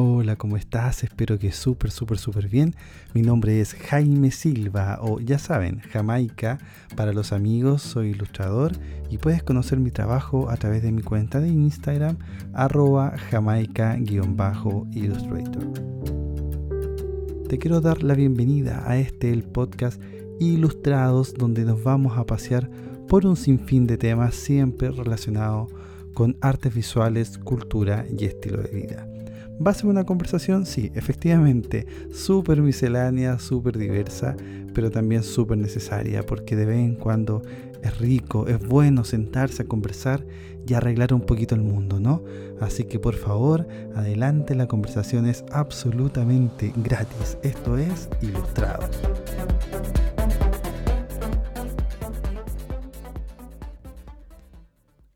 Hola, ¿cómo estás? Espero que súper, súper, súper bien. Mi nombre es Jaime Silva o ya saben, Jamaica. Para los amigos soy ilustrador y puedes conocer mi trabajo a través de mi cuenta de Instagram arroba jamaica-illustrator. Te quiero dar la bienvenida a este el podcast Ilustrados donde nos vamos a pasear por un sinfín de temas siempre relacionados con artes visuales, cultura y estilo de vida. ¿Va a ser una conversación? Sí, efectivamente, súper miscelánea, súper diversa, pero también súper necesaria, porque de vez en cuando es rico, es bueno sentarse a conversar y arreglar un poquito el mundo, ¿no? Así que por favor, adelante, la conversación es absolutamente gratis. Esto es Ilustrado.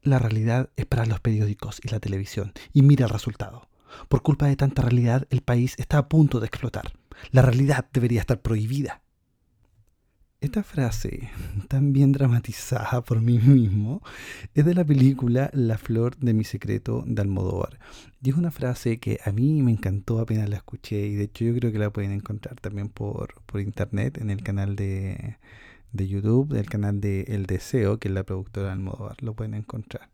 La realidad es para los periódicos y la televisión, y mira el resultado. Por culpa de tanta realidad, el país está a punto de explotar. La realidad debería estar prohibida. Esta frase, tan bien dramatizada por mí mismo, es de la película La flor de mi secreto de Almodóvar. Y es una frase que a mí me encantó apenas la escuché y de hecho yo creo que la pueden encontrar también por, por internet en el canal de, de YouTube, del canal de El Deseo, que es la productora de Almodóvar. Lo pueden encontrar.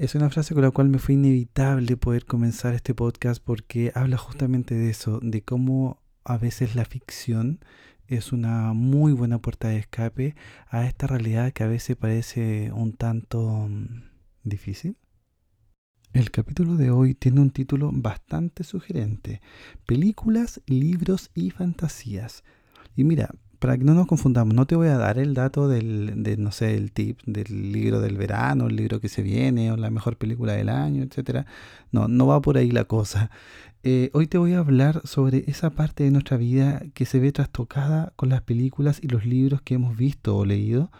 Es una frase con la cual me fue inevitable poder comenzar este podcast porque habla justamente de eso, de cómo a veces la ficción es una muy buena puerta de escape a esta realidad que a veces parece un tanto mm, difícil. El capítulo de hoy tiene un título bastante sugerente, Películas, libros y fantasías. Y mira, para que no nos confundamos, no te voy a dar el dato del, de, no sé, el tip del libro del verano, el libro que se viene, o la mejor película del año, etcétera. No, no va por ahí la cosa. Eh, hoy te voy a hablar sobre esa parte de nuestra vida que se ve trastocada con las películas y los libros que hemos visto o leído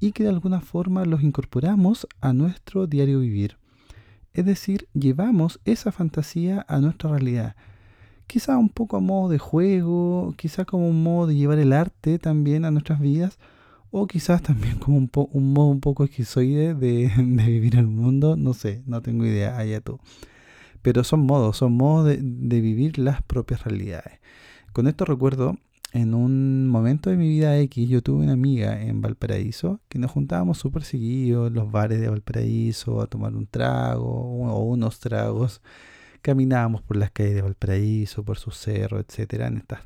y que de alguna forma los incorporamos a nuestro diario vivir. Es decir, llevamos esa fantasía a nuestra realidad quizá un poco a modo de juego, quizá como un modo de llevar el arte también a nuestras vidas, o quizás también como un, un modo un poco esquizoide de, vivir el mundo, no sé, no tengo idea, allá tú. Pero son modos, son modos de, de vivir las propias realidades. Con esto recuerdo, en un momento de mi vida X, yo tuve una amiga en Valparaíso que nos juntábamos súper seguidos en los bares de Valparaíso a tomar un trago o unos tragos Caminábamos por las calles de Valparaíso, por su cerro, etc. En estas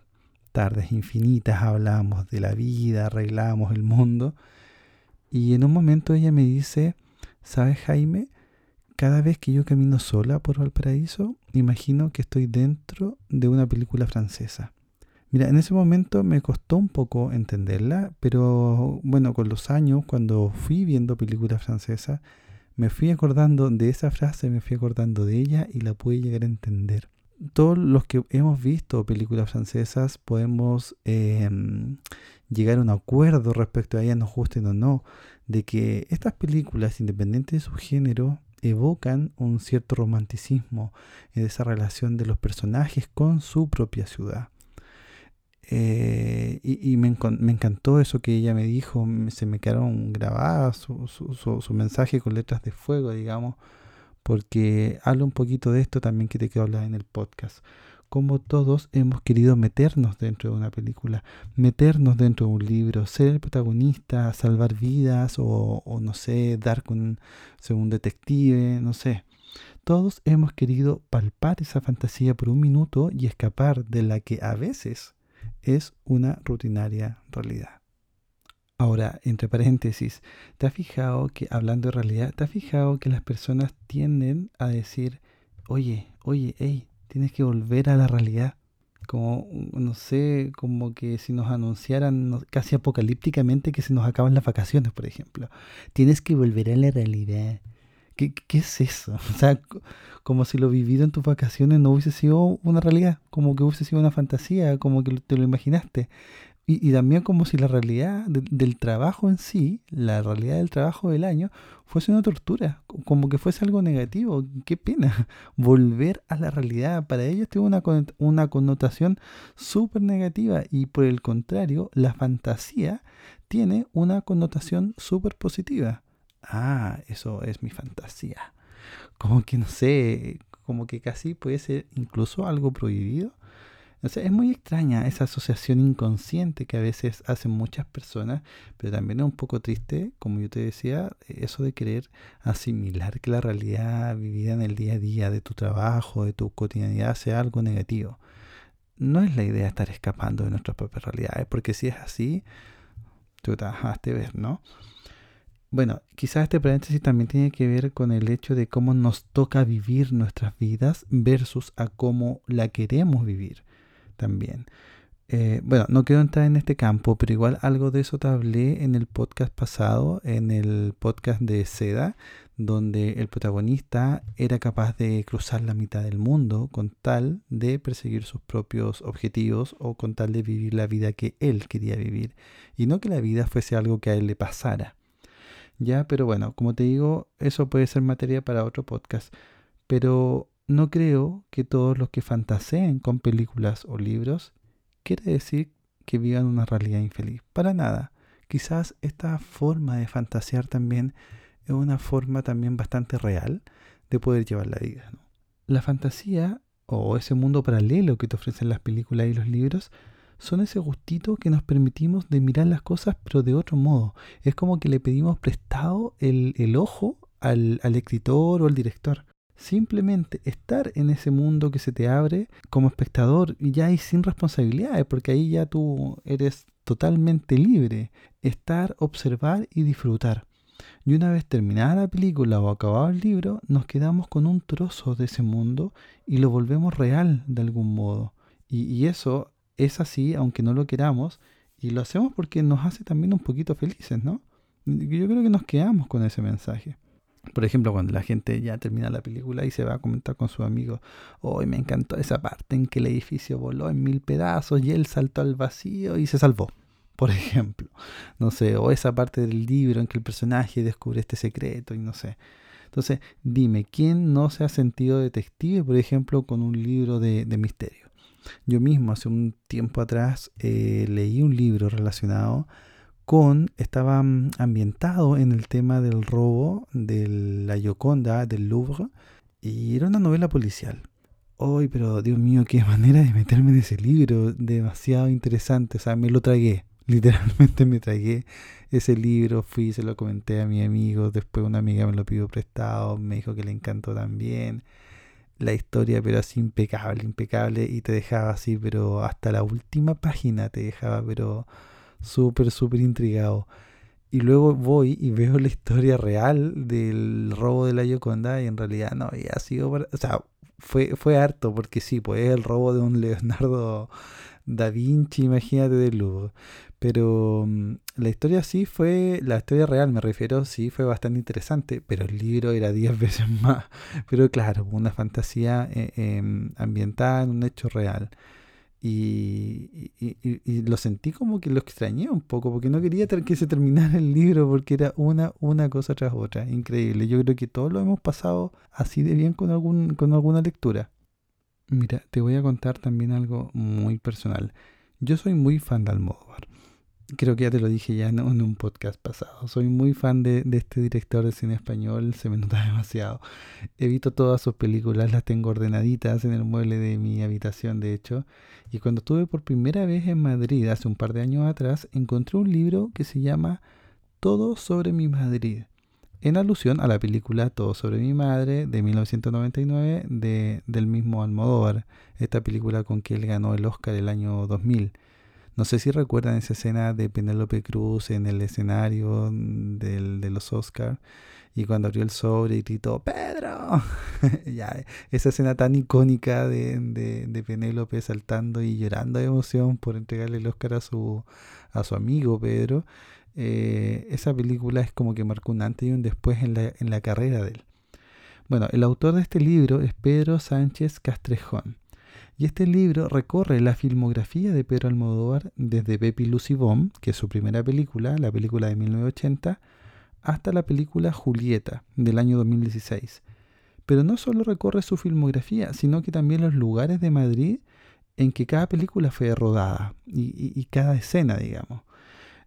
tardes infinitas hablábamos de la vida, arreglábamos el mundo. Y en un momento ella me dice, ¿sabes Jaime? Cada vez que yo camino sola por Valparaíso, imagino que estoy dentro de una película francesa. Mira, en ese momento me costó un poco entenderla, pero bueno, con los años, cuando fui viendo películas francesas, me fui acordando de esa frase, me fui acordando de ella y la pude llegar a entender. Todos los que hemos visto películas francesas podemos em, llegar a un acuerdo respecto a ellas, nos gusten o no, de que estas películas, independientes de su género, evocan un cierto romanticismo en esa relación de los personajes con su propia ciudad. Eh, y, me, encantó eso que ella me dijo, se me quedaron grabadas su, mensaje con letras de fuego, digamos, porque habla un poquito de esto también que te quiero hablar en el podcast. Como todos hemos querido meternos dentro de una película, meternos dentro de un libro, ser el protagonista, salvar vidas o, o no sé, dar con un detective, no sé. Todos hemos querido palpar esa fantasía por un minuto y escapar de la que a veces es una rutinaria realidad. Ahora, entre paréntesis, ¿te has fijado que, hablando de realidad, ¿te has fijado que las personas tienden a decir, oye, oye, hey, tienes que volver a la realidad? Como, no sé, como que si nos anunciaran casi apocalípticamente que se nos acaban las vacaciones, por ejemplo. Tienes que volver a la realidad. ¿Qué, ¿Qué, es eso? O sea, como si lo vivido en tus vacaciones no hubiese sido una realidad, como que hubiese sido una fantasía, como que te lo imaginaste. Y, y también como si la realidad del trabajo en sí, la realidad del trabajo del año, fuese una tortura, como que fuese algo negativo. Qué pena. Volver a la realidad para ellos tiene una, una connotación súper negativa y por el contrario, la fantasía tiene una connotación súper positiva ah, eso es mi fantasía. Como que no sé, como que casi puede ser incluso algo prohibido. O es muy extraña esa asociación inconsciente que a veces hacen muchas personas, pero también es un poco triste, como yo te decía, eso de querer asimilar que la realidad vivida en el día a día de tu trabajo, de tu cotidianidad, sea algo negativo. No es la idea estar escapando de nuestras propias realidades, porque si es así, tú te dejaste ver, ¿no? Bueno, quizás este paréntesis también tiene que ver con el hecho de cómo nos toca vivir nuestras vidas versus a cómo la queremos vivir también. Eh, bueno, no quiero entrar en este campo, pero igual algo de eso te hablé en el podcast pasado, en el podcast de Seda, donde el protagonista era capaz de cruzar la mitad del mundo con tal de perseguir sus propios objetivos o con tal de vivir la vida que él quería vivir y no que la vida fuese algo que a él le pasara. Ya, pero bueno, como te digo, eso puede ser materia para otro podcast, pero no creo que todos los que fantaseen con películas o libros quiere decir que vivan una realidad infeliz. Para nada. Quizás esta forma de fantasear también es una forma también bastante real de poder llevar la vida. La fantasía o ese mundo paralelo que te ofrecen las películas y los libros son ese gustito que nos permitimos de mirar las cosas pero de otro modo. Es como que le pedimos prestado el, el ojo al, al escritor o al director simplemente estar en ese mundo que se te abre como espectador y ya y sin responsabilidades, porque ahí ya tú eres totalmente libre. Estar, observar y disfrutar. Y una vez terminada la película o acabado el libro, nos quedamos con un trozo de ese mundo y lo volvemos real de algún modo. Y, y eso es así, aunque no lo queramos, y lo hacemos porque nos hace también un poquito felices, ¿no? Yo creo que nos quedamos con ese mensaje. Por ejemplo, cuando la gente ya termina la película y se va a comentar con su amigo, hoy me encantó esa parte en que el edificio voló en mil pedazos y él saltó al vacío y se salvó. Por ejemplo, no sé, o esa parte del libro en que el personaje descubre este secreto y no sé. Entonces, dime, ¿quién no se ha sentido detective, por ejemplo, con un libro de, misterio? Yo mismo, hace un tiempo atrás, eh, leí un libro relacionado con, estaba mm, ambientado en el tema del robo de la Gioconda del Louvre y era una novela policial. Hoy, pero Dios mío, qué manera de meterme en ese libro, demasiado interesante, o sea, me lo tragué, literalmente me tragué ese libro, fui, se lo comenté a mi amigo, después una amiga me lo pidió prestado, me dijo que le encantó también. La historia, pero así impecable, impecable, y te dejaba así, pero hasta la última página te dejaba, pero súper, súper intrigado. Y luego voy y veo la historia real del robo de la Yoconda y en realidad no había sido... O sea, fue, fue harto porque sí, pues es el robo de un Leonardo da Vinci, imagínate, de lujo. Pero mm, la historia sí fue, la historia real me refiero, sí fue bastante interesante, pero el libro era diez veces más. Pero claro, una fantasía eh, em, ambientada en un hecho real. Y, lo sentí como que lo extrañé un poco, porque no quería que se terminara el libro, porque era una, una cosa tras otra. Increíble. Yo creo que todos lo hemos pasado así de bien con, algún, con alguna lectura. Mira, te voy a contar también algo muy personal. Yo soy muy fan de Almodóvar creo que ya te lo dije ya en, un podcast pasado. Soy muy fan de, este director de cine español, se me nota demasiado. He visto todas sus películas, las tengo ordenaditas en el mueble de mi habitación, de hecho. Y cuando estuve por primera vez en Madrid, hace un par de años atrás, encontré un libro que se llama Todo sobre mi Madrid, en alusión a la película Todo sobre mi madre de 1999 de, del mismo Almodóvar, esta película con que él ganó el Oscar el año 2000. No sé si recuerdan esa escena de Penélope Cruz en el escenario del, de los Oscars y cuando abrió el sobre y gritó ¡Pedro! ya, esa escena tan icónica de, de, Penélope saltando y llorando de emoción por entregarle el Oscar a su, a su amigo Pedro. Eh, esa película es como que marcó un antes y un después en la, en la carrera de él. Bueno, el autor de este libro es Pedro Sánchez Castrejón. Y este libro recorre la filmografía de Pedro Almodóvar desde Pepi Lucy Bomb, que es su primera película, la película de 1980, hasta la película Julieta del año 2016. Pero no solo recorre su filmografía, sino que también los lugares de Madrid en que cada película fue rodada y, cada escena, digamos.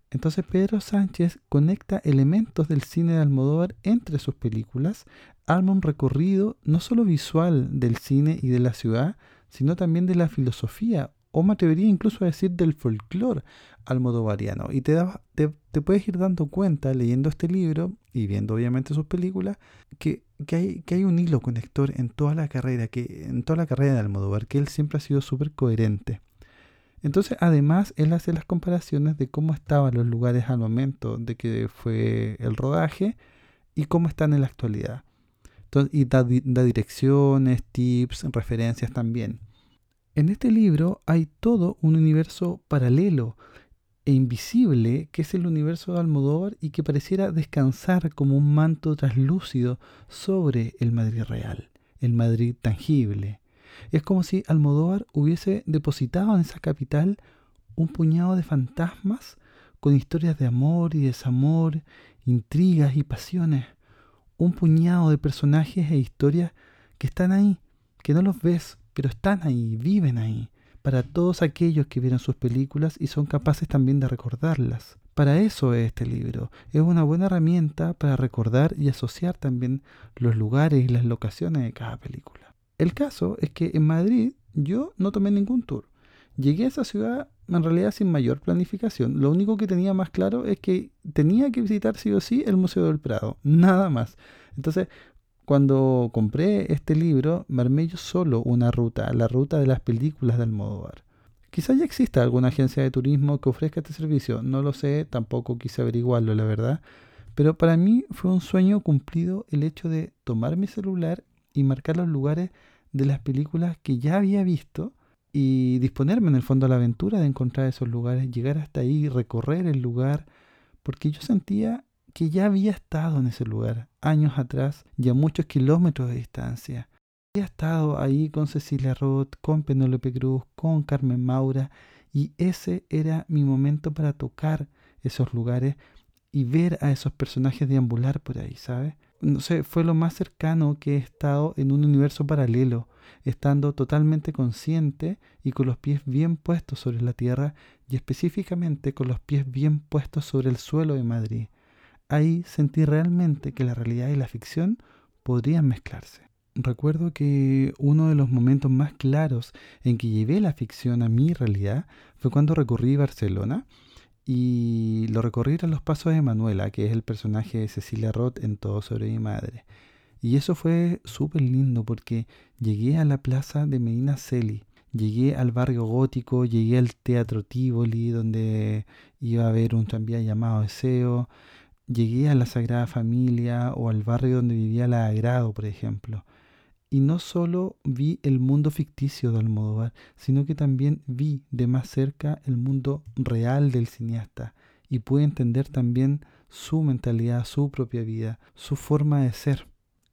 Entonces Pedro Sánchez conecta elementos del cine de Almodóvar entre sus películas, arma un recorrido no solo visual del cine y de la ciudad, sino también de la filosofía, o me atrevería incluso a decir del folclore almodovariano. Y te, te, puedes ir dando cuenta leyendo este libro y viendo obviamente sus películas que, que, hay, que hay un hilo conector en toda la carrera, que, en toda la carrera de Almodóvar, que él siempre ha sido súper coherente. Entonces, además, él hace las comparaciones de cómo estaban los lugares al momento de que fue el rodaje y cómo están en la actualidad. Y da, direcciones, tips, referencias también. En este libro hay todo un universo paralelo e invisible que es el universo de Almodóvar y que pareciera descansar como un manto traslúcido sobre el Madrid real, el Madrid tangible, es como si Almodóvar hubiese depositado en esa capital un puñado de fantasmas con historias de amor y desamor, intrigas y pasiones. Un puñado de personajes e historias que están ahí, que no los ves, pero están ahí, viven ahí, para todos aquellos que vieron sus películas y son capaces también de recordarlas. Para eso es este libro. Es una buena herramienta para recordar y asociar también los lugares y las locaciones de cada película. El caso es que en Madrid yo no tomé ningún tour. Llegué a esa ciudad en realidad sin mayor planificación. Lo único que tenía más claro es que tenía que visitar sí o sí el Museo del Prado, nada más. Entonces, cuando compré este libro, me armé yo solo una ruta, la ruta de las películas de Almodóvar. Quizá ya exista alguna agencia de turismo que ofrezca este servicio, no lo sé, tampoco quise averiguarlo, la verdad. Pero para mí fue un sueño cumplido el hecho de tomar mi celular y marcar los lugares de las películas que ya había visto y disponerme en el fondo a la aventura de encontrar esos lugares, llegar hasta ahí, recorrer el lugar, porque yo sentía que ya había estado en ese lugar años atrás y a muchos kilómetros de distancia. Había estado ahí con Cecilia Roth, con Penélope Cruz, con Carmen Maura y ese era mi momento para tocar esos lugares y ver a esos personajes deambular por ahí, ¿sabes? No sé, fue lo más cercano que he estado en un universo paralelo, estando totalmente consciente y con los pies bien puestos sobre la tierra y específicamente con los pies bien puestos sobre el suelo de Madrid. Ahí sentí realmente que la realidad y la ficción podrían mezclarse. Recuerdo que uno de los momentos más claros en que llevé la ficción a mi realidad fue cuando recorrí Barcelona y lo recorrí a los pasos de Manuela, que es el personaje de Cecilia Roth en Todo sobre mi madre. Y eso fue súper lindo porque llegué a la plaza de Medina Celi, llegué al barrio gótico, llegué al Teatro Tivoli, donde iba a haber un tranvía llamado Deseo, llegué a la Sagrada Familia o al barrio donde vivía la Agrado, por ejemplo. Y no solo vi el mundo ficticio de Almodóvar, sino que también vi de más cerca el mundo real del cineasta y pude entender también su mentalidad, su propia vida, su forma de ser.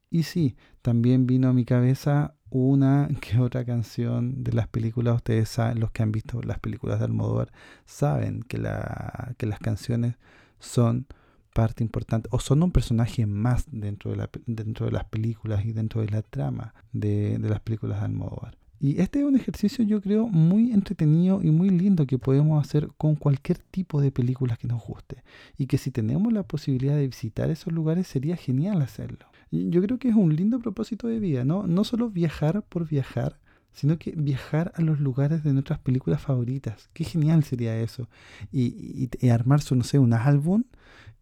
Y sí, también vino a mi cabeza una que otra canción de las películas. Ustedes saben, los que han visto las películas de Almodóvar, saben que, la, que las canciones son parte importante o son un personaje más dentro de, la, dentro de las películas y dentro de la trama de, de las películas de Almodóvar. Y este es un ejercicio yo creo muy entretenido y muy lindo que podemos hacer con cualquier tipo de películas que nos guste. Y que si tenemos la posibilidad de visitar esos lugares sería genial hacerlo. Yo creo que es un lindo propósito de vida, ¿no? No solo viajar por viajar, sino que viajar a los lugares de nuestras películas favoritas. Qué genial sería eso. Y, y, armarse, no sé, un álbum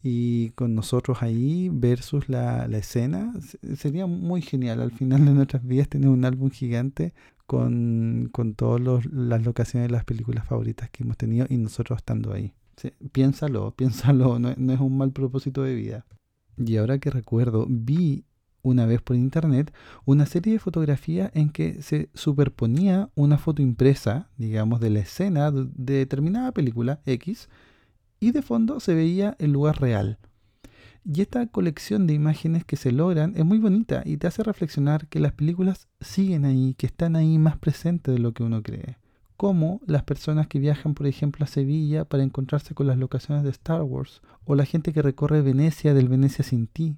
y con nosotros ahí versus la, escena, sería muy genial al final de nuestras vidas tener un álbum gigante con, con todas las locaciones de las películas favoritas que hemos tenido y nosotros estando ahí. piénsalo, piénsalo, no, no es un mal propósito de vida. Y ahora que recuerdo, vi una vez por internet una serie de fotografías en que se superponía una foto impresa, digamos, de la escena de determinada película X, y de fondo se veía el lugar real. Y esta colección de imágenes que se logran es muy bonita y te hace reflexionar que las películas siguen ahí, que están ahí más presentes de lo que uno cree. Como las personas que viajan, por ejemplo, a Sevilla para encontrarse con las locaciones de Star Wars, o la gente que recorre Venecia del Venecia sin ti,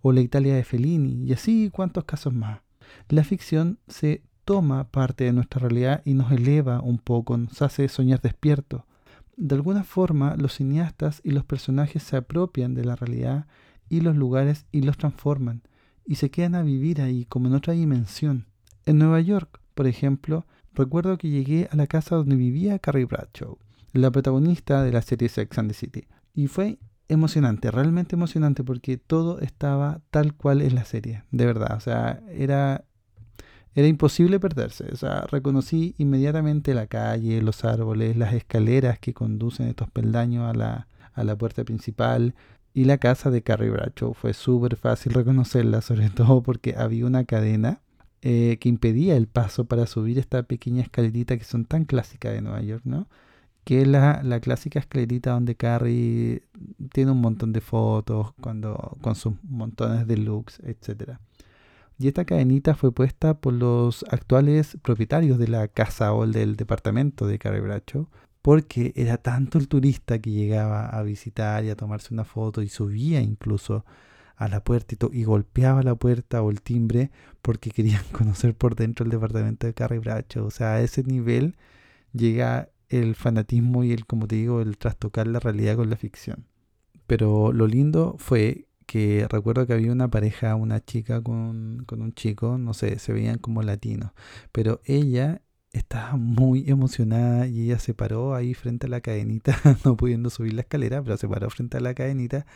o la Italia de Fellini, y así cuantos casos más. La ficción se toma parte de nuestra realidad y nos eleva un poco, nos hace soñar despierto, de alguna forma los cineastas y los personajes se apropian de la realidad y los lugares y los transforman y se quedan a vivir ahí como en otra dimensión. En Nueva York, por ejemplo, recuerdo que llegué a la casa donde vivía Carrie Bradshaw, la protagonista de la serie Sex and the City, y fue emocionante, realmente emocionante porque todo estaba tal cual en la serie, de verdad, o sea, era era imposible perderse, o sea, reconocí inmediatamente la calle, los árboles, las escaleras que conducen estos peldaños a la, a la puerta principal y la casa de Carrie Bradshaw. Fue súper fácil reconocerla, sobre todo porque había una cadena eh, que impedía el paso para subir esta pequeña escalerita que son tan clásicas de Nueva York, ¿no? Que es la, la clásica escalerita donde Carrie tiene un montón de fotos cuando, con sus montones de looks, etcétera. Y esta cadenita fue puesta por los actuales propietarios de la casa o del departamento de Carrie porque era tanto el turista que llegaba a visitar y a tomarse una foto y subía incluso a la puerta y, golpeaba la puerta o el timbre porque querían conocer por dentro el departamento de Carrie. O sea, a ese nivel llega el fanatismo y el, como te digo, el trastocar la realidad con la ficción. Pero lo lindo fue que recuerdo que había una pareja, una chica con, un chico, no sé, se veían como latinos, pero ella estaba muy emocionada y ella se paró ahí frente a la cadenita, no pudiendo subir la escalera, pero se paró frente a la cadenita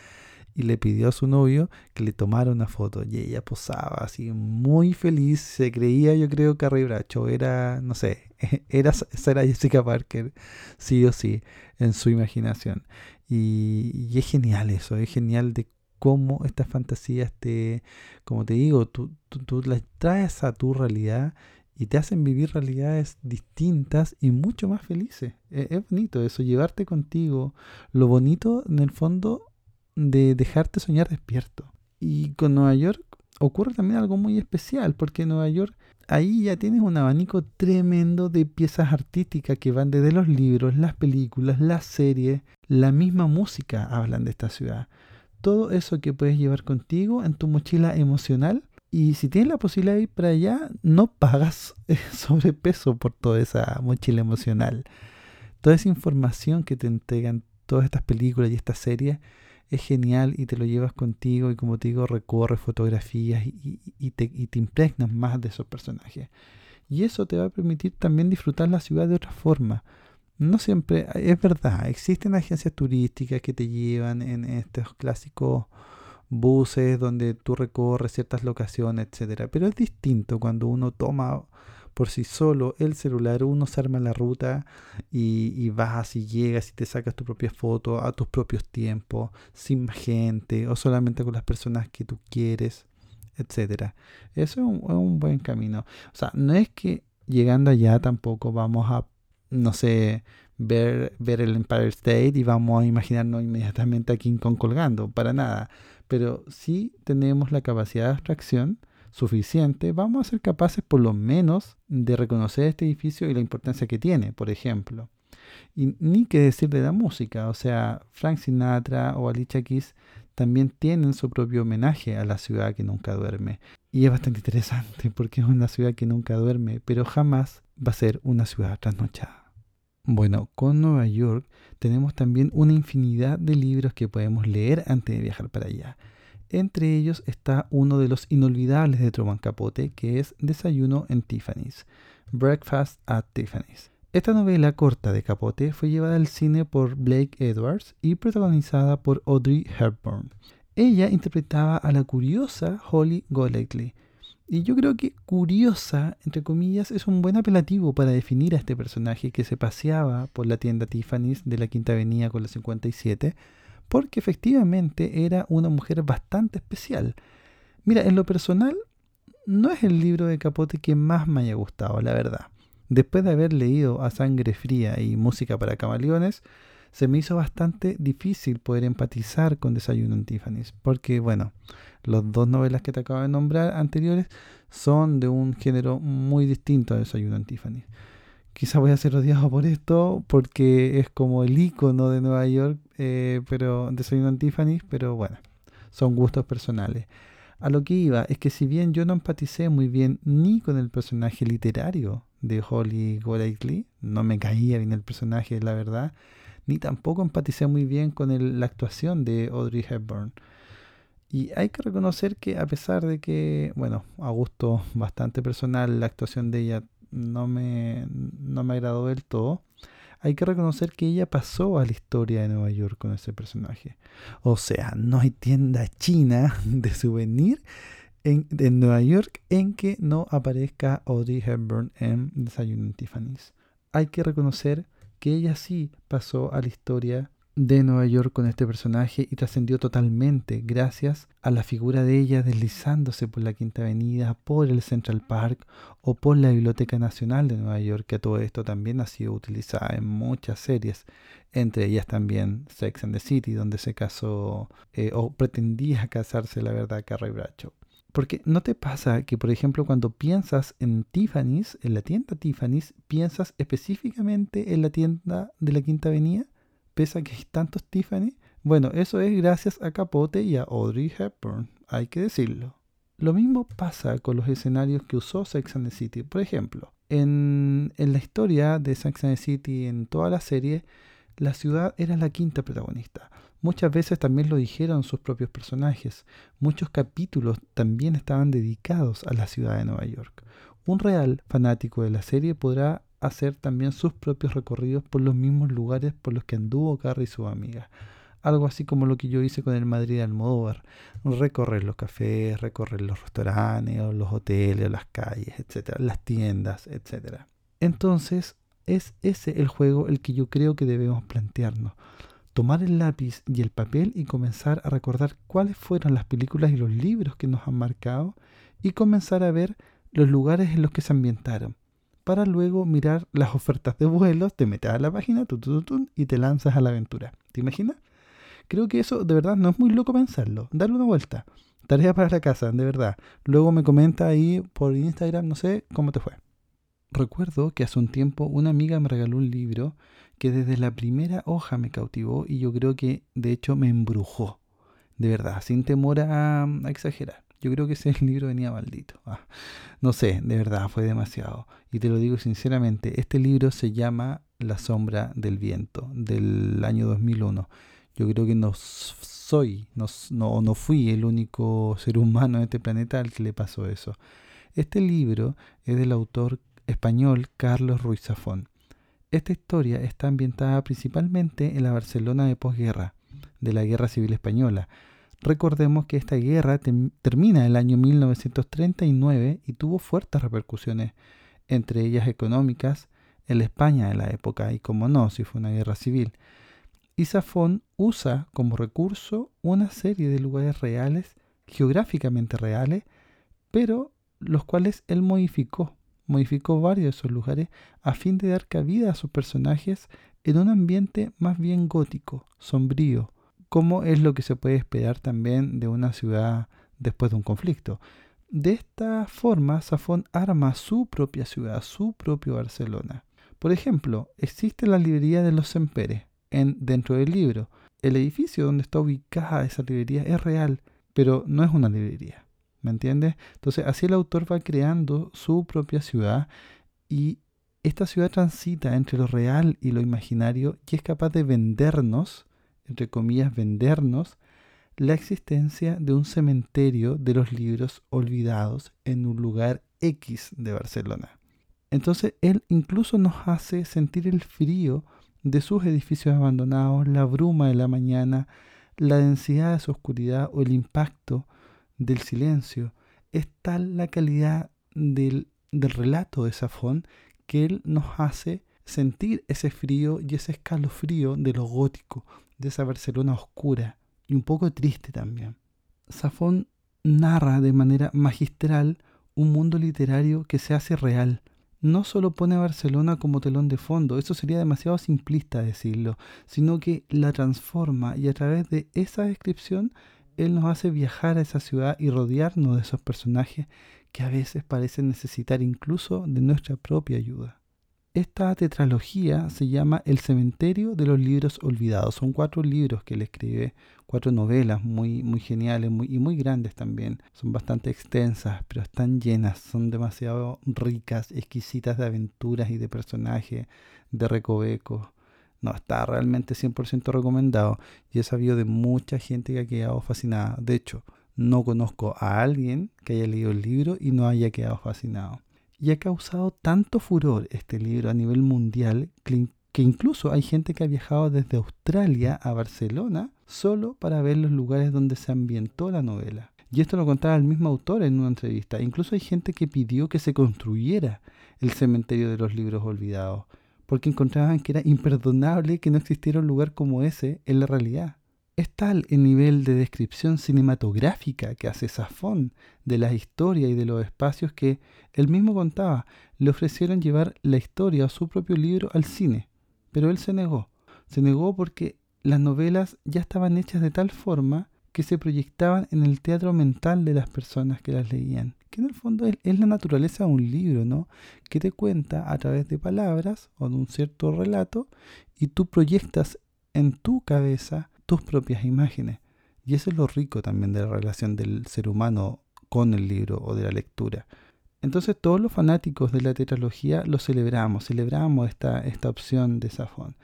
y le pidió a su novio que le tomara una foto. Y ella posaba así muy feliz, se creía, yo creo, que Bracho era, no sé, era Sarah Jessica Parker, sí o sí, en su imaginación. Y, y, es genial eso, es genial de cómo estas fantasías te, como te digo, tú, tú, las traes a tu realidad y te hacen vivir realidades distintas y mucho más felices. Es, es, bonito eso, llevarte contigo. Lo bonito, en el fondo, de dejarte soñar despierto. Y con Nueva York ocurre también algo muy especial, porque en Nueva York ahí ya tienes un abanico tremendo de piezas artísticas que van desde los libros, las películas, las series, la misma música hablan de esta ciudad todo eso que puedes llevar contigo en tu mochila emocional. Y si tienes la posibilidad de ir para allá, no pagas sobrepeso por toda esa mochila emocional. Toda esa información que te entregan todas estas películas y estas series es genial y te lo llevas contigo y como te digo, recorres fotografías y, te, y te impregnas más de esos personajes. Y eso te va a permitir también disfrutar la ciudad de otra forma no siempre, es verdad, existen agencias turísticas que te llevan en estos clásicos buses donde tú recorres ciertas locaciones, etcétera, pero es distinto cuando uno toma por sí solo el celular, uno se arma la ruta y, y vas y llegas y te sacas tu propia foto a tus propios tiempos, sin gente o solamente con las personas que tú quieres, etcétera. Eso es un, es un buen camino. O sea, no es que llegando allá tampoco vamos a no sé, ver, ver el Empire State y vamos a imaginarnos inmediatamente a King Kong colgando, para nada. Pero si tenemos la capacidad de abstracción suficiente, vamos a ser capaces por lo menos de reconocer este edificio y la importancia que tiene, por ejemplo. Y ni que decir de la música, o sea, Frank Sinatra o Alicia Keys también tienen su propio homenaje a la ciudad que nunca duerme. Y es bastante interesante porque es una ciudad que nunca duerme, pero jamás va a ser una ciudad trasnochada. Bueno, con Nueva York tenemos también una infinidad de libros que podemos leer antes de viajar para allá. Entre ellos está uno de los inolvidables de Truman Capote, que es Desayuno en Tiffany's, Breakfast at Tiffany's. Esta novela corta de Capote fue llevada al cine por Blake Edwards y protagonizada por Audrey Hepburn. Ella interpretaba a la curiosa Holly Golightly, y yo creo que curiosa, entre comillas, es un buen apelativo para definir a este personaje que se paseaba por la tienda Tiffany's de la Quinta Avenida con la 57, porque efectivamente era una mujer bastante especial. Mira, en lo personal, no es el libro de Capote que más me haya gustado, la verdad. Después de haber leído A Sangre Fría y Música para Camaleones, se me hizo bastante difícil poder empatizar con Desayuno en porque bueno, las dos novelas que te acabo de nombrar anteriores son de un género muy distinto a Desayuno en Tiffany's. Quizá voy a ser odiado por esto, porque es como el icono de Nueva York, eh, pero Desayuno en pero bueno, son gustos personales. A lo que iba es que si bien yo no empaticé muy bien ni con el personaje literario de Holly Golightly, no me caía bien el personaje, la verdad, ni tampoco empaticé muy bien con la actuación de Audrey Hepburn. Y hay que reconocer que a pesar de que, bueno, a gusto bastante personal, la actuación de ella no me, no me agradó del todo, hay que reconocer que ella pasó a la historia de Nueva York con ese personaje. O sea, no hay tienda china de souvenir en, Nueva York en que no aparezca Audrey Hepburn en Desayuno en Tiffany's. Hay que reconocer que ella sí pasó a la historia de Nueva York con este personaje y trascendió totalmente gracias a la figura de ella deslizándose por la Quinta Avenida, por el Central Park o por la Biblioteca Nacional de Nueva York, que todo esto también ha sido utilizada en muchas series, entre ellas también Sex and the City, donde se casó eh, o pretendía casarse, la verdad, Carrie Bradshaw. Porque no te pasa que, por ejemplo, cuando piensas en Tiffany's, en la tienda Tiffany's, piensas específicamente en la tienda de la Quinta Avenida? pese a que hay tantos Tiffany. Bueno, eso es gracias a Capote y a Audrey Hepburn, hay que decirlo. Lo mismo pasa con los escenarios que usó Sex and the City. Por ejemplo, en, en la historia de Sex and the City, en toda la serie, la ciudad era la quinta protagonista. Muchas veces también lo dijeron sus propios personajes. Muchos capítulos también estaban dedicados a la ciudad de Nueva York. Un real fanático de la serie podrá hacer también sus propios recorridos por los mismos lugares por los que anduvo Carrie y su amiga. Algo así como lo que yo hice con el Madrid Almodóvar. Recorrer los cafés, recorrer los restaurantes, los hoteles, las calles, etcétera, las tiendas, etcétera. Entonces, es ese el juego el que yo creo que debemos plantearnos. Tomar el lápiz y el papel y comenzar a recordar cuáles fueron las películas y los libros que nos han marcado y comenzar a ver los lugares en los que se ambientaron para luego mirar las ofertas de vuelos, te metes a la página y te lanzas a la aventura. ¿Te imaginas? Creo que eso de verdad no es muy loco pensarlo. Darle una vuelta. Tarea para la casa, de verdad. Luego me comenta ahí por Instagram, no sé cómo te fue. Recuerdo que hace un tiempo una amiga me regaló un libro que desde la primera hoja me cautivó y yo creo que de hecho me embrujó. De verdad, sin temor a exagerar. Yo creo que ese libro venía maldito. Ah, no sé, de verdad, fue demasiado. Y te lo digo sinceramente, este libro se llama La sombra del viento, del año 2001. Yo creo que no soy, no, no, no fui el único ser humano en este planeta al que le pasó eso. Este libro es del autor español Carlos Ruiz Zafón. Esta historia está ambientada principalmente en la Barcelona de posguerra, de la Guerra Civil Española, Recordemos que esta guerra termina en el año 1939 y tuvo fuertes repercusiones, entre ellas económicas, en la España de la época, y como no, si fue una guerra civil. Y Safón usa como recurso una serie de lugares reales, geográficamente reales, pero los cuales él modificó. Modificó varios de esos lugares a fin de dar cabida a sus personajes en un ambiente más bien gótico, sombrío, como es lo que se puede esperar también de una ciudad después de un conflicto. De esta forma, Safón arma su propia ciudad, su propio Barcelona. Por ejemplo, existe la librería de los Semperes en, dentro del libro. El edificio donde está ubicada esa librería es real, pero no es una librería. ¿Me entiendes? Entonces, así el autor va creando su propia ciudad y esta ciudad transita entre lo real y lo imaginario y es capaz de vendernos entre comillas, vendernos la existencia de un cementerio de los libros olvidados en un lugar X de Barcelona. Entonces él incluso nos hace sentir el frío de sus edificios abandonados, la bruma de la mañana, la densidad de su oscuridad o el impacto del silencio. Es tal la calidad del, del relato de Safón que él nos hace sentir ese frío y ese escalofrío de lo gótico, de esa Barcelona oscura y un poco triste también. Safón narra de manera magistral un mundo literario que se hace real. No solo pone a Barcelona como telón de fondo, eso sería demasiado simplista decirlo, sino que la transforma y a través de esa descripción él nos hace viajar a esa ciudad y rodearnos de esos personajes que a veces parecen necesitar incluso de nuestra propia ayuda. Esta tetralogía se llama El cementerio de los libros olvidados. Son cuatro libros que él escribe, cuatro novelas muy, muy geniales y muy grandes también. Son bastante extensas, pero están llenas, son demasiado ricas, exquisitas de aventuras y de personajes, de recovecos, No, está realmente 100% recomendado y he sabido de mucha gente que ha quedado fascinada. De hecho, no conozco a alguien que haya leído el libro y no haya quedado fascinado. Y ha causado tanto furor este libro a nivel mundial que incluso hay gente que ha viajado desde Australia a Barcelona solo para ver los lugares donde se ambientó la novela. Y esto lo contaba el mismo autor en una entrevista. Incluso hay gente que pidió que se construyera el cementerio de los libros olvidados, porque encontraban que era imperdonable que no existiera un lugar como ese en la realidad. Es tal el nivel de descripción cinematográfica que hace Safón de la historia y de los espacios que él mismo contaba. Le ofrecieron llevar la historia o su propio libro al cine, pero él se negó. Se negó porque las novelas ya estaban hechas de tal forma que se proyectaban en el teatro mental de las personas que las leían. Que en el fondo es, la naturaleza de un libro, ¿no? Que te cuenta a través de palabras o de un cierto relato y tú proyectas en tu cabeza tus propias imágenes. Y eso es lo rico también de la relación del ser humano con el libro o de la lectura. Entonces todos los fanáticos de la tetralogía lo celebramos, celebramos esta, esta opción de Safón,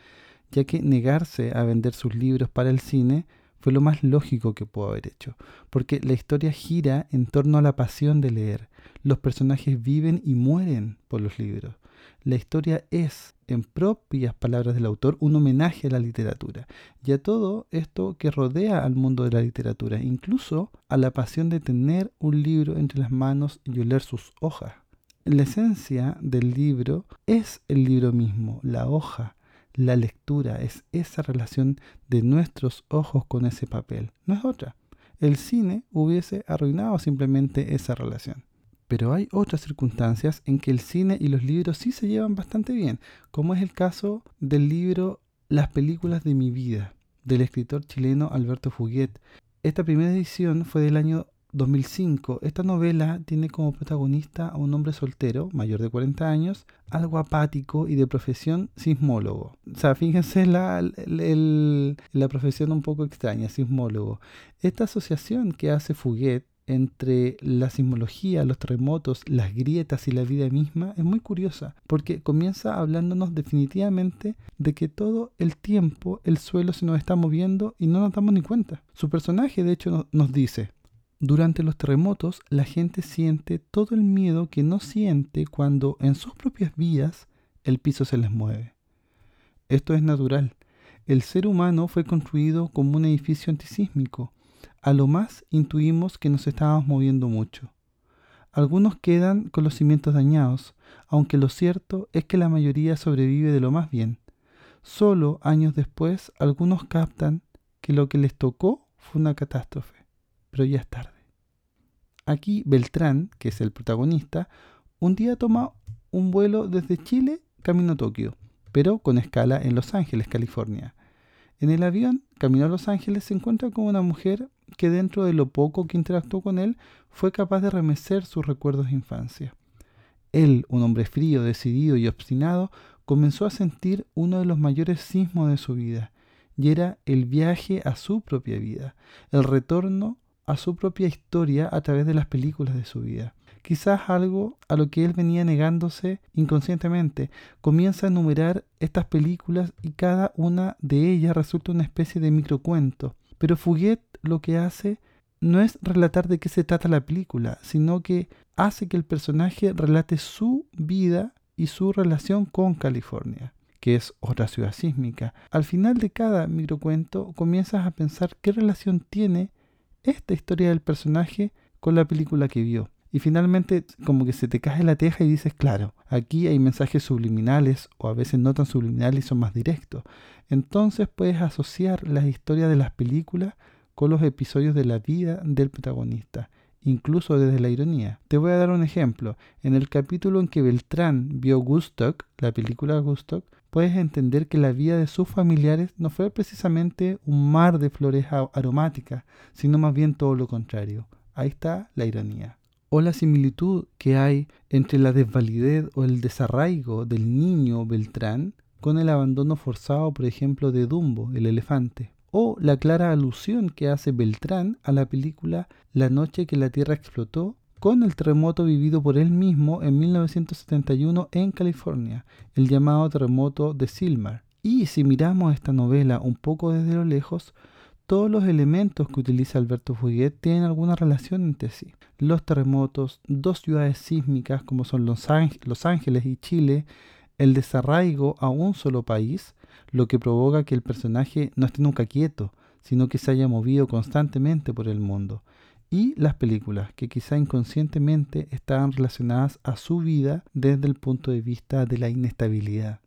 ya que negarse a vender sus libros para el cine fue lo más lógico que pudo haber hecho, porque la historia gira en torno a la pasión de leer. Los personajes viven y mueren por los libros. La historia es, en propias palabras del autor, un homenaje a la literatura y a todo esto que rodea al mundo de la literatura, incluso a la pasión de tener un libro entre las manos y oler sus hojas. La esencia del libro es el libro mismo, la hoja, la lectura es esa relación de nuestros ojos con ese papel, no es otra. El cine hubiese arruinado simplemente esa relación. Pero hay otras circunstancias en que el cine y los libros sí se llevan bastante bien, como es el caso del libro Las películas de mi vida, del escritor chileno Alberto Fuguet. Esta primera edición fue del año 2005, esta novela tiene como protagonista a un hombre soltero, mayor de 40 años, algo apático y de profesión sismólogo. O sea, fíjense la, la profesión un poco extraña, sismólogo. Esta asociación que hace Fuguet entre la sismología, los terremotos, las grietas y la vida misma es muy curiosa, porque comienza hablándonos definitivamente de que todo el tiempo el suelo se nos está moviendo y no nos damos ni cuenta. Su personaje de hecho nos dice, durante los terremotos, la gente siente todo el miedo que no siente cuando en sus propias vidas el piso se les mueve. Esto es natural. El ser humano fue construido como un edificio antisísmico. A lo más intuimos que nos estábamos moviendo mucho. Algunos quedan con los cimientos dañados, aunque lo cierto es que la mayoría sobrevive de lo más bien. Solo años después algunos captan que lo que les tocó fue una catástrofe pero ya es tarde. Aquí Beltrán, que es el protagonista, un día toma un vuelo desde Chile camino a Tokio, pero con escala en Los Ángeles, California. En el avión, camino a Los Ángeles, se encuentra con una mujer que dentro de lo poco que interactuó con él, fue capaz de remecer sus recuerdos de infancia. Él, un hombre frío, decidido y obstinado, comenzó a sentir uno de los mayores sismos de su vida, y era el viaje a su propia vida, el retorno a su propia historia a través de las películas de su vida. Quizás algo a lo que él venía negándose inconscientemente. Comienza a enumerar estas películas y cada una de ellas resulta una especie de microcuento. Pero Fuguet lo que hace no es relatar de qué se trata la película, sino que hace que el personaje relate su vida y su relación con California que es otra ciudad sísmica. Al final de cada microcuento comienzas a pensar qué relación tiene esta historia del personaje con la película que vio. Y finalmente como que se te cae la teja y dices, claro, aquí hay mensajes subliminales o a veces no tan subliminales y son más directos. Entonces puedes asociar las historias de las películas con los episodios de la vida del protagonista, incluso desde la ironía. Te voy a dar un ejemplo. En el capítulo en que Beltrán vio Gustock, la película Gustock, puedes entender que la vida de sus familiares no fue precisamente un mar de flores aromáticas, sino más bien todo lo contrario. Ahí está la ironía. O la similitud que hay entre la desvalidez o el desarraigo del niño Beltrán con el abandono forzado, por ejemplo, de Dumbo, el elefante. O la clara alusión que hace Beltrán a la película La noche que la Tierra explotó con el terremoto vivido por él mismo en 1971 en California, el llamado terremoto de Silmar, Y si miramos esta novela un poco desde lo lejos, todos los elementos que utiliza Alberto Fuguet tienen alguna relación entre sí. Los terremotos, dos ciudades sísmicas como son Los, los Ángeles y Chile, el desarraigo a un solo país, lo que provoca que el personaje no esté nunca quieto, sino que se haya movido constantemente por el mundo. Y las películas, que quizá inconscientemente estaban relacionadas a su vida desde el punto de vista de la inestabilidad.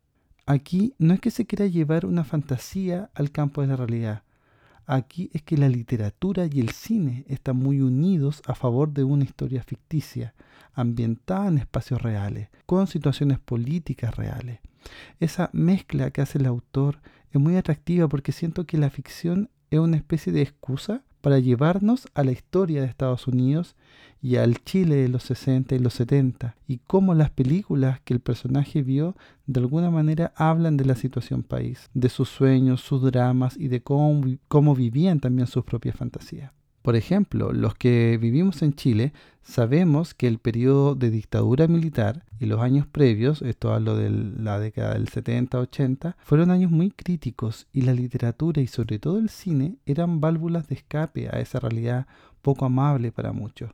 Aquí no es que se quiera llevar una fantasía al campo de la realidad. Aquí es que la literatura y el cine están muy unidos a favor de una historia ficticia, ambientada en espacios reales, con situaciones políticas reales. Esa mezcla que hace el autor es muy atractiva porque siento que la ficción es una especie de excusa para llevarnos a la historia de Estados Unidos y al Chile de los 60 y los 70 y cómo las películas que el personaje vio de alguna manera hablan de la situación país, de sus sueños, sus dramas y de cómo, cómo vivían también sus propias fantasías. Por ejemplo, los que vivimos en Chile sabemos que el periodo de dictadura militar y los años previos, esto hablo de la década del 70-80, fueron años muy críticos y la literatura y sobre todo el cine eran válvulas de escape a esa realidad poco amable para muchos.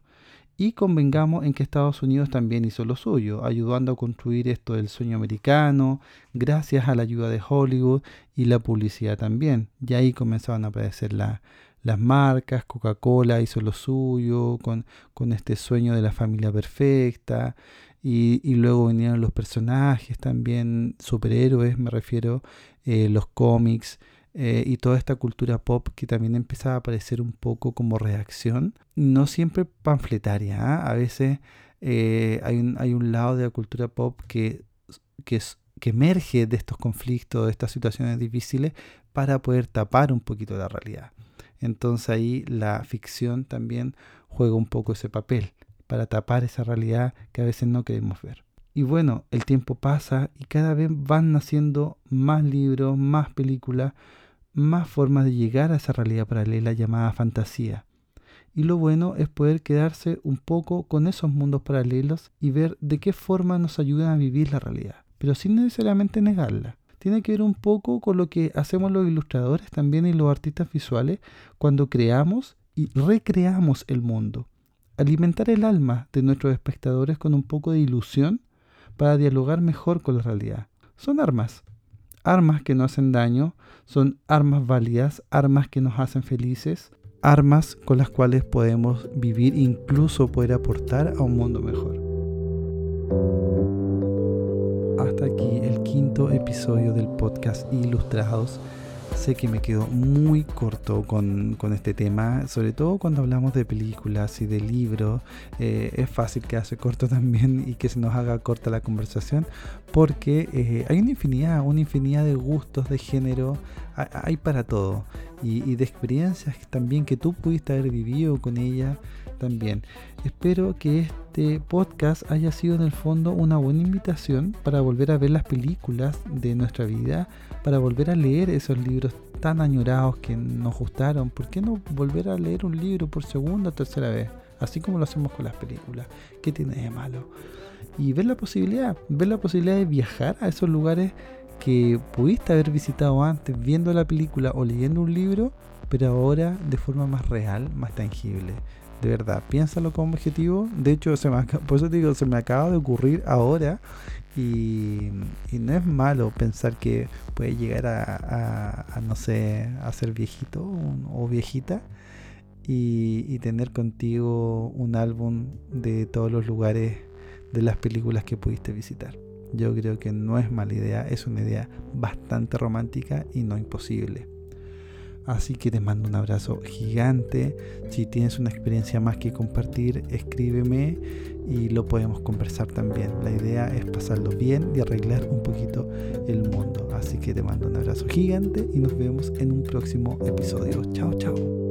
Y convengamos en que Estados Unidos también hizo lo suyo, ayudando a construir esto del sueño americano, gracias a la ayuda de Hollywood y la publicidad también. Y ahí comenzaban a aparecer la, las marcas, Coca-Cola hizo lo suyo con, con, este sueño de la familia perfecta, y, y, luego vinieron los personajes también, superhéroes, me refiero, eh, los cómics. Eh, y toda esta cultura pop que también empezaba a aparecer un poco como reacción, no siempre panfletaria, ¿ah? a veces eh, hay, un, hay un lado de la cultura pop que, que, emerge de estos conflictos, de estas situaciones difíciles, para poder tapar un poquito la realidad. Entonces ahí la ficción también juega un poco ese papel para tapar esa realidad que a veces no queremos ver. Y bueno, el tiempo pasa y cada vez van naciendo más libros, más películas, más formas de llegar a esa realidad paralela llamada fantasía. Y lo bueno es poder quedarse un poco con esos mundos paralelos y ver de qué forma nos ayudan a vivir la realidad, pero sin necesariamente negarla tiene que ver un poco con lo que hacemos los ilustradores también y los artistas visuales cuando creamos y recreamos el mundo. Alimentar el alma de nuestros espectadores con un poco de ilusión para dialogar mejor con la realidad. Son armas. Armas que no hacen daño, son armas válidas, armas que nos hacen felices, armas con las cuales podemos vivir, incluso poder aportar a un mundo mejor hasta aquí el quinto episodio del podcast Ilustrados. Sé que me quedo muy corto con, este tema, sobre todo cuando hablamos de películas y de libros. Eh, es fácil que hace corto también y que se nos haga corta la conversación, porque eh, hay una infinidad, una infinidad de gustos, de género, hay para todo. Y de experiencias también que tú pudiste haber vivido con ella también. Espero que este podcast haya sido en el fondo una buena invitación para volver a ver las películas de nuestra vida, para volver a leer esos libros tan añorados que nos gustaron. ¿Por qué no volver a leer un libro por segunda o tercera vez? Así como lo hacemos con las películas. ¿Qué tiene de malo? Y ver la posibilidad, ver la posibilidad de viajar a esos lugares que pudiste haber visitado antes viendo la película o leyendo un libro, pero ahora de forma más real, más tangible de verdad, piénsalo como objetivo. De hecho, se me, por eso te digo, se me acaba de ocurrir ahora y, no es malo pensar que puede llegar a, no sé, a ser viejito o viejita y tener contigo un álbum de todos los lugares de las películas que pudiste visitar. Yo creo que no es mala idea, es una idea bastante romántica y no imposible. Así que te mando un abrazo gigante. Si tienes una experiencia más que compartir, escríbeme y lo podemos conversar también. La idea es pasarlo bien y arreglar un poquito el mundo. Así que te mando un abrazo gigante y nos vemos en un próximo episodio. Chao, chao.